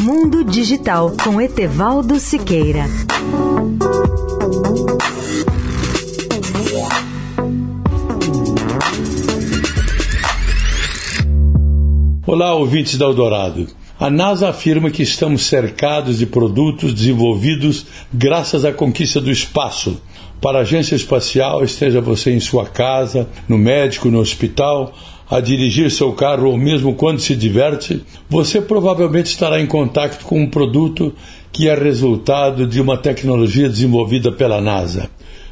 Mundo Digital com Etevaldo Siqueira. Olá, ouvintes da Eldorado. A NASA afirma que estamos cercados de produtos desenvolvidos graças à conquista do espaço. Para a agência espacial, esteja você em sua casa, no médico, no hospital, a dirigir seu carro ou mesmo quando se diverte, você provavelmente estará em contato com um produto que é resultado de uma tecnologia desenvolvida pela NASA.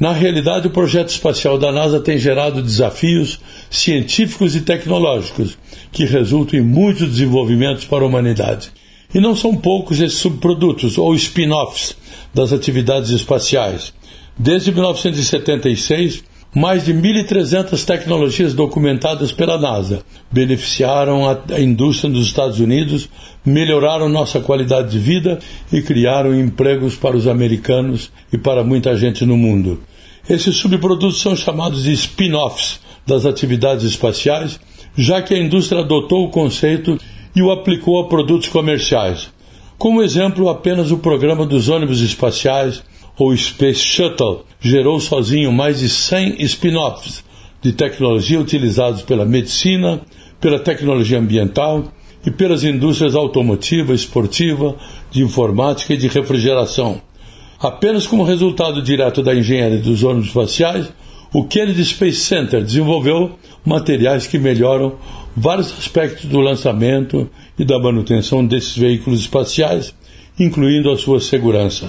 Na realidade, o projeto espacial da NASA tem gerado desafios científicos e tecnológicos que resultam em muitos desenvolvimentos para a humanidade. E não são poucos esses subprodutos ou spin-offs das atividades espaciais. Desde 1976, mais de 1.300 tecnologias documentadas pela NASA beneficiaram a indústria dos Estados Unidos, melhoraram nossa qualidade de vida e criaram empregos para os americanos e para muita gente no mundo. Esses subprodutos são chamados de spin-offs das atividades espaciais, já que a indústria adotou o conceito e o aplicou a produtos comerciais. Como exemplo, apenas o programa dos ônibus espaciais ou Space Shuttle gerou sozinho mais de 100 spin-offs de tecnologia utilizados pela medicina, pela tecnologia ambiental e pelas indústrias automotiva, esportiva, de informática e de refrigeração. Apenas como resultado direto da engenharia dos ônibus espaciais, o Kennedy Space Center desenvolveu materiais que melhoram vários aspectos do lançamento e da manutenção desses veículos espaciais, incluindo a sua segurança.